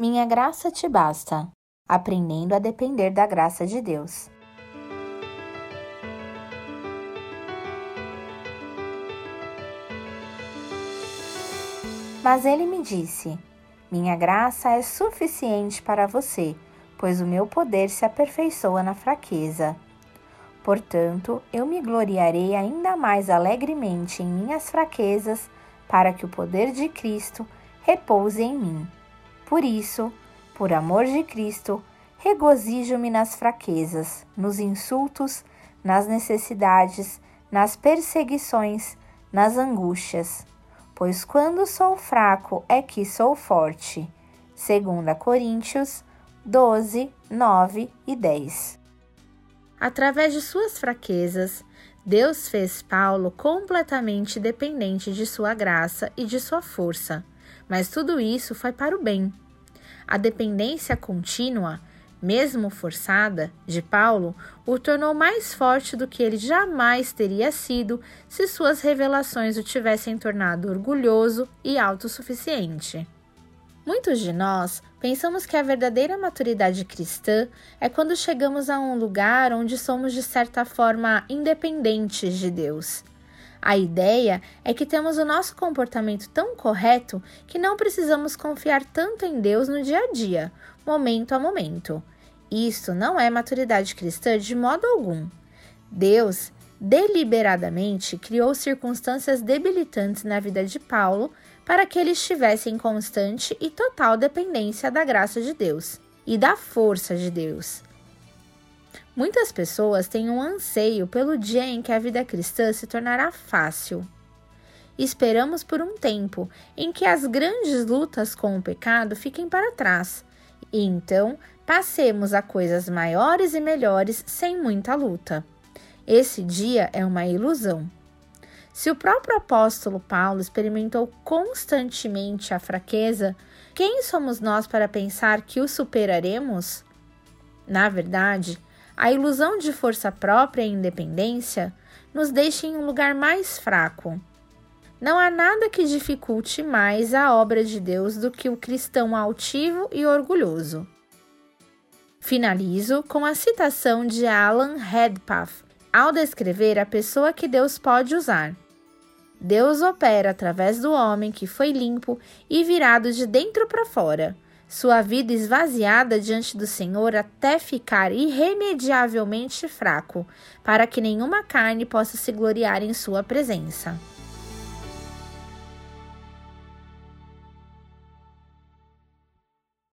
Minha graça te basta, aprendendo a depender da graça de Deus. Mas ele me disse: Minha graça é suficiente para você, pois o meu poder se aperfeiçoa na fraqueza. Portanto, eu me gloriarei ainda mais alegremente em minhas fraquezas, para que o poder de Cristo repouse em mim. Por isso, por amor de Cristo, regozijo-me nas fraquezas, nos insultos, nas necessidades, nas perseguições, nas angústias. Pois quando sou fraco é que sou forte. 2 Coríntios 12, 9 e 10. Através de suas fraquezas, Deus fez Paulo completamente dependente de sua graça e de sua força mas tudo isso foi para o bem. A dependência contínua, mesmo forçada, de Paulo o tornou mais forte do que ele jamais teria sido se suas revelações o tivessem tornado orgulhoso e autossuficiente. Muitos de nós pensamos que a verdadeira maturidade cristã é quando chegamos a um lugar onde somos de certa forma independentes de Deus a ideia é que temos o nosso comportamento tão correto que não precisamos confiar tanto em Deus no dia a dia, momento a momento. Isso não é maturidade cristã de modo algum. Deus deliberadamente criou circunstâncias debilitantes na vida de Paulo para que ele estivesse em constante e total dependência da graça de Deus e da força de Deus. Muitas pessoas têm um anseio pelo dia em que a vida cristã se tornará fácil. Esperamos por um tempo em que as grandes lutas com o pecado fiquem para trás e então passemos a coisas maiores e melhores sem muita luta. Esse dia é uma ilusão. Se o próprio apóstolo Paulo experimentou constantemente a fraqueza, quem somos nós para pensar que o superaremos? Na verdade, a ilusão de força própria e independência nos deixa em um lugar mais fraco. Não há nada que dificulte mais a obra de Deus do que o cristão altivo e orgulhoso. Finalizo com a citação de Alan Redpath ao descrever a pessoa que Deus pode usar. Deus opera através do homem que foi limpo e virado de dentro para fora sua vida esvaziada diante do Senhor até ficar irremediavelmente fraco, para que nenhuma carne possa se gloriar em sua presença.